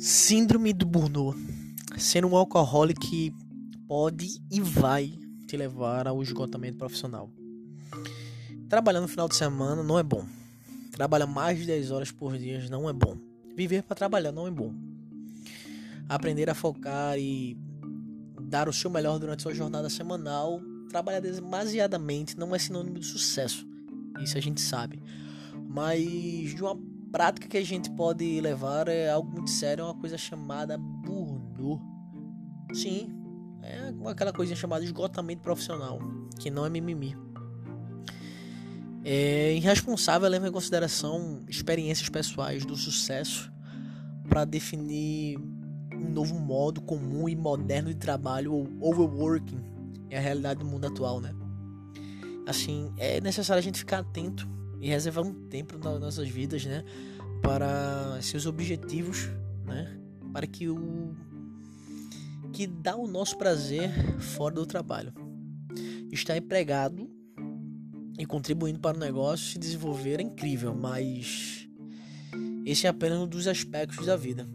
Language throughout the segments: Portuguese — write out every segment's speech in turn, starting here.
Síndrome do Burnout. Sendo um alcoólico pode e vai te levar ao esgotamento profissional. Trabalhar no final de semana não é bom. Trabalhar mais de 10 horas por dia não é bom. Viver para trabalhar não é bom. Aprender a focar e dar o seu melhor durante sua jornada semanal, trabalhar demasiadamente não é sinônimo de sucesso. Isso a gente sabe. Mas de uma prática que a gente pode levar é algo muito sério, é uma coisa chamada burnout. Sim, é aquela coisa chamada esgotamento profissional, que não é mimimi. É irresponsável levar em consideração experiências pessoais do sucesso para definir um novo modo comum e moderno de trabalho ou overworking é a realidade do mundo atual, né? Assim, é necessário a gente ficar atento e reservar um tempo nas nossas vidas, né, para seus objetivos, né, para que o que dá o nosso prazer fora do trabalho. Estar empregado e contribuindo para o negócio se desenvolver é incrível, mas esse é apenas um dos aspectos da vida.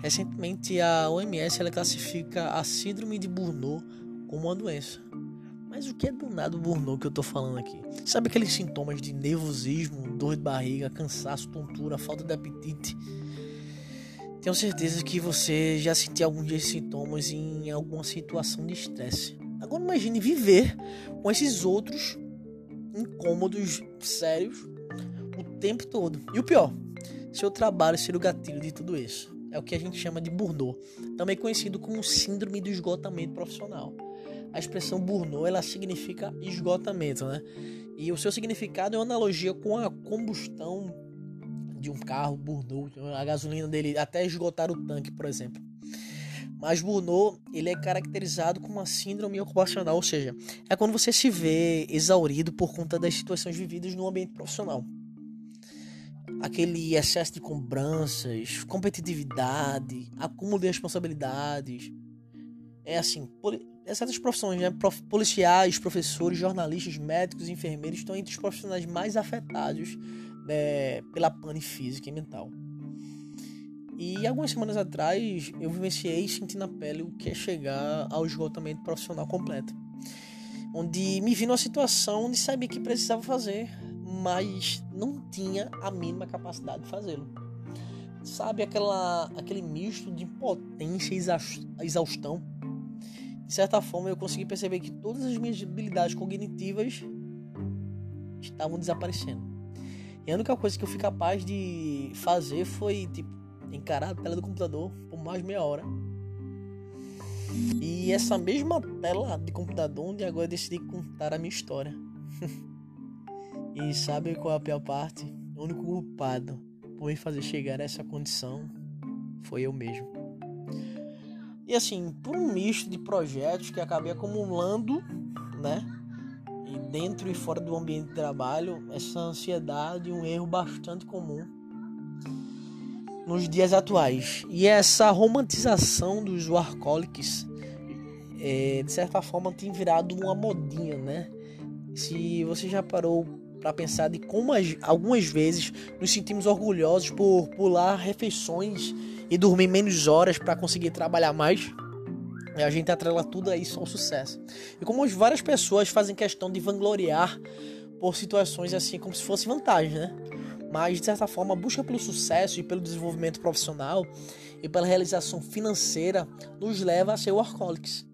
Recentemente, a OMS ela classifica a síndrome de Burnout como uma doença. Mas o que é do nada Burnout que eu tô falando aqui? Sabe aqueles sintomas de nervosismo, dor de barriga, cansaço, tontura, falta de apetite? Tenho certeza que você já sentiu alguns desses sintomas em alguma situação de estresse. Agora imagine viver com esses outros incômodos sérios o tempo todo. E o pior, seu trabalho ser o gatilho de tudo isso. É o que a gente chama de burnout, também conhecido como síndrome do esgotamento profissional. A expressão burnout ela significa esgotamento, né? E o seu significado é uma analogia com a combustão de um carro burnout, a gasolina dele até esgotar o tanque, por exemplo. Mas burnout, ele é caracterizado como uma síndrome ocupacional, ou seja, é quando você se vê exaurido por conta das situações vividas no ambiente profissional aquele excesso de cobranças, competitividade, acúmulo de responsabilidades. É assim, certas profissões, né? policiais, professores, jornalistas, médicos, enfermeiros estão entre os profissionais mais afetados né, pela pane física e mental. E algumas semanas atrás eu vivenciei e senti na pele o que é chegar ao esgotamento profissional completo. Onde me vi numa situação onde sabia que precisava fazer, mas não tinha a mínima capacidade de fazê-lo. Sabe aquela, aquele misto de impotência e exaustão? De certa forma, eu consegui perceber que todas as minhas habilidades cognitivas estavam desaparecendo. E a única coisa que eu fui capaz de fazer foi, tipo, encarar a tela do computador por mais meia hora. E essa mesma tela de computador onde agora eu decidi contar a minha história. E sabe qual é a pior parte? O único culpado por me fazer chegar a essa condição foi eu mesmo. E assim, por um misto de projetos que acabei acumulando, né? E dentro e fora do ambiente de trabalho, essa ansiedade, um erro bastante comum nos dias atuais. E essa romantização dos workaholics, é, de certa forma, tem virado uma modinha, né? Se você já parou para pensar de como algumas vezes nos sentimos orgulhosos por pular refeições e dormir menos horas para conseguir trabalhar mais. A gente atrela tudo isso ao sucesso. E como várias pessoas fazem questão de vangloriar por situações assim como se fosse vantagem, né? Mas de certa forma a busca pelo sucesso e pelo desenvolvimento profissional e pela realização financeira nos leva a ser workaholics.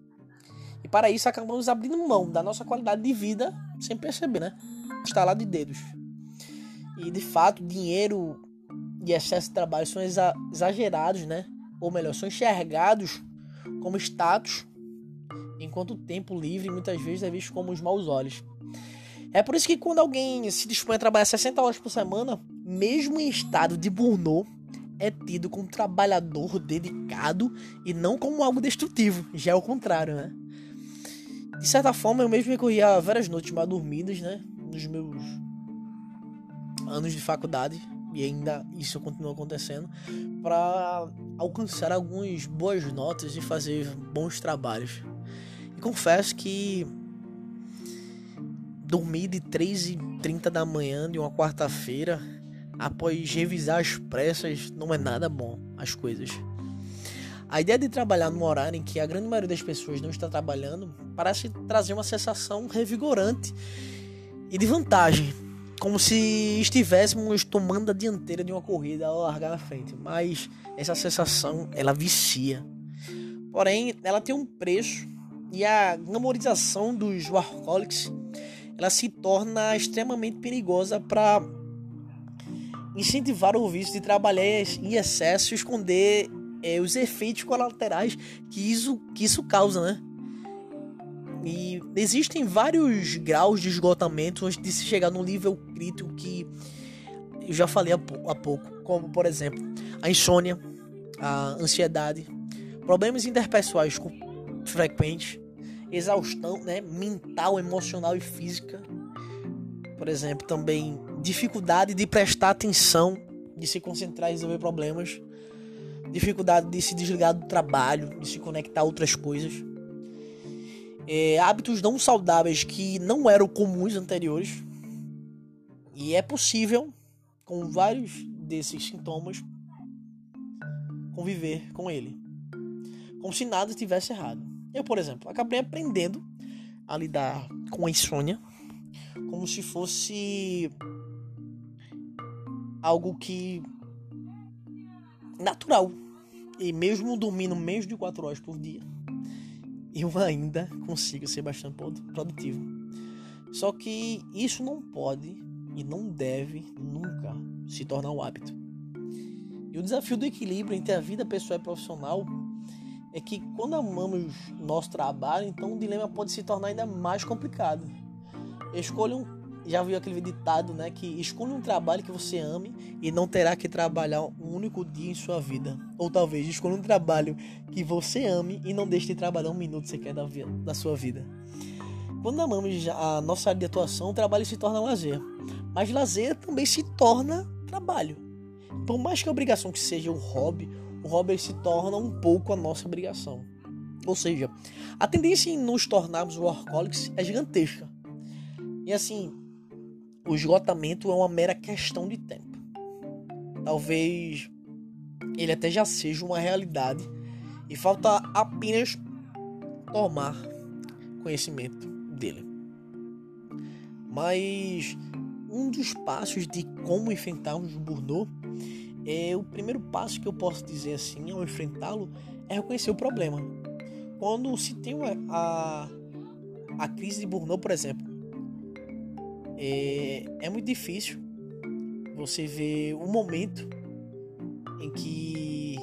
E para isso acabamos abrindo mão da nossa qualidade de vida sem perceber, né? estalar de dedos. E de fato, dinheiro e excesso de trabalho são exa exagerados, né? Ou melhor, são enxergados como status, enquanto o tempo livre muitas vezes é visto como os maus olhos. É por isso que quando alguém se dispõe a trabalhar 60 horas por semana, mesmo em estado de burnout, é tido como trabalhador dedicado e não como algo destrutivo. Já é o contrário, né? De certa forma, eu mesmo recorria várias noites mal dormidas, né? nos meus anos de faculdade e ainda isso continua acontecendo para alcançar algumas boas notas e fazer bons trabalhos. E confesso que dormir de 3h30 da manhã de uma quarta-feira após revisar as pressas não é nada bom as coisas. A ideia de trabalhar num horário em que a grande maioria das pessoas não está trabalhando parece trazer uma sensação revigorante e de vantagem, como se estivéssemos tomando a dianteira de uma corrida ao largar na frente. Mas essa sensação ela vicia. Porém, ela tem um preço e a glamorização dos workaholics ela se torna extremamente perigosa para incentivar o vício de trabalhar em excesso e esconder é, os efeitos colaterais que isso, que isso causa, né? E existem vários graus de esgotamento antes de se chegar num nível crítico que eu já falei há, pouco, como por exemplo a insônia, a ansiedade, problemas interpessoais frequentes, exaustão né, mental, emocional e física. Por exemplo, também dificuldade de prestar atenção, de se concentrar e resolver problemas, dificuldade de se desligar do trabalho, de se conectar a outras coisas. É, hábitos não saudáveis que não eram comuns anteriores. E é possível, com vários desses sintomas, conviver com ele. Como se nada estivesse errado. Eu, por exemplo, acabei aprendendo a lidar com a insônia como se fosse algo que natural. E mesmo dormindo menos de 4 horas por dia, eu ainda consigo ser bastante produtivo. Só que isso não pode e não deve nunca se tornar um hábito. E o desafio do equilíbrio entre a vida pessoal e profissional é que quando amamos nosso trabalho, então o dilema pode se tornar ainda mais complicado. Escolha um, já viu aquele ditado, né, que escolha um trabalho que você ame e não terá que trabalhar um único dia em sua vida. Ou talvez escolha um trabalho que você ame e não deixe de trabalhar um minuto sequer da, da sua vida. Quando amamos a nossa área de atuação, o trabalho se torna lazer. Mas lazer também se torna trabalho. Por mais que a obrigação que seja um hobby o hobby se torna um pouco a nossa obrigação. Ou seja, a tendência em nos tornarmos workaholics é gigantesca. E assim, o esgotamento é uma mera questão de tempo. Talvez ele até já seja uma realidade e falta apenas tomar conhecimento dele. Mas um dos passos de como enfrentarmos o burnout é, o primeiro passo que eu posso dizer assim ao enfrentá-lo é reconhecer o problema. Quando se tem a, a crise de burnout, por exemplo, é, é muito difícil você ver um momento em que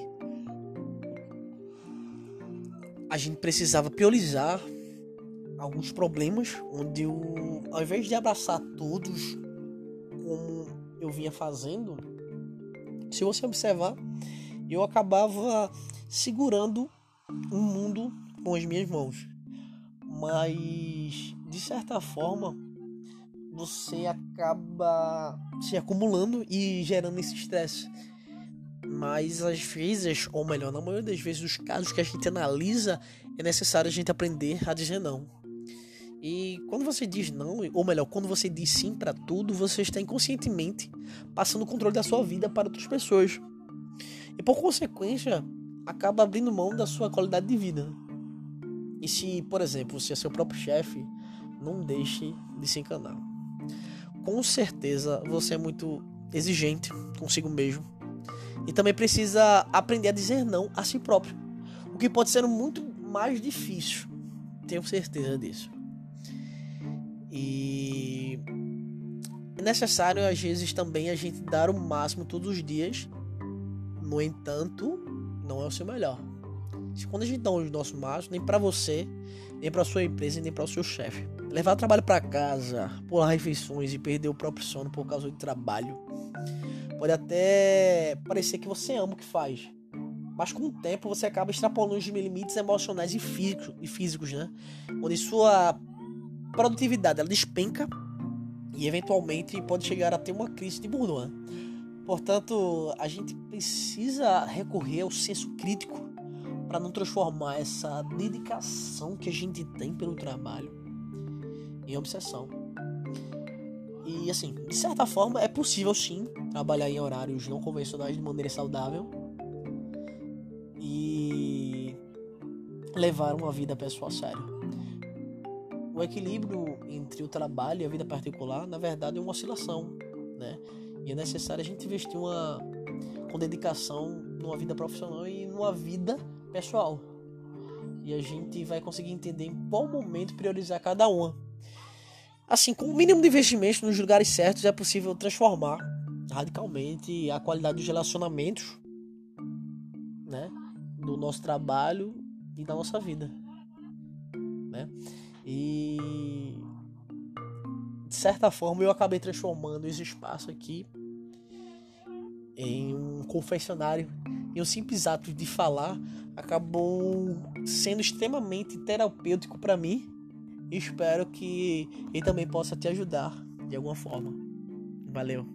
a gente precisava priorizar alguns problemas, onde eu, ao invés de abraçar todos como eu vinha fazendo, se você observar, eu acabava segurando o um mundo com as minhas mãos. Mas, de certa forma, você acaba se acumulando e gerando esse estresse. Mas às vezes, ou melhor, na maioria das vezes, os casos que a gente analisa, é necessário a gente aprender a dizer não. E quando você diz não, ou melhor, quando você diz sim para tudo, você está inconscientemente passando o controle da sua vida para outras pessoas. E por consequência, acaba abrindo mão da sua qualidade de vida. E se, por exemplo, você é seu próprio chefe, não deixe de se enganar. Com certeza você é muito exigente consigo mesmo. E também precisa aprender a dizer não a si próprio. O que pode ser muito mais difícil. Tenho certeza disso. E é necessário às vezes também a gente dar o máximo todos os dias. No entanto, não é o seu melhor. Quando a gente dá o nosso máximo, nem para você, nem para sua empresa, nem para o seu chefe. Levar trabalho para casa, pular refeições e perder o próprio sono por causa do trabalho. Pode até parecer que você ama o que faz, mas com o tempo você acaba extrapolando os limites emocionais e físicos, e físicos né? Onde sua produtividade ela despenca e eventualmente pode chegar a ter uma crise de burnout. Portanto, a gente precisa recorrer ao senso crítico para não transformar essa dedicação que a gente tem pelo trabalho em obsessão. E assim, de certa forma é possível sim trabalhar em horários não convencionais de maneira saudável e levar uma vida pessoal a sério. O equilíbrio entre o trabalho e a vida particular, na verdade, é uma oscilação, né? E é necessário a gente investir uma com dedicação numa vida profissional e numa vida pessoal. E a gente vai conseguir entender em qual momento priorizar cada uma. Assim, com o mínimo de investimento nos lugares certos, é possível transformar radicalmente a qualidade dos relacionamentos, né, do nosso trabalho e da nossa vida, né? E de certa forma eu acabei transformando esse espaço aqui em um confessionário e o simples ato de falar acabou sendo extremamente terapêutico para mim espero que ele também possa te ajudar de alguma forma. Valeu.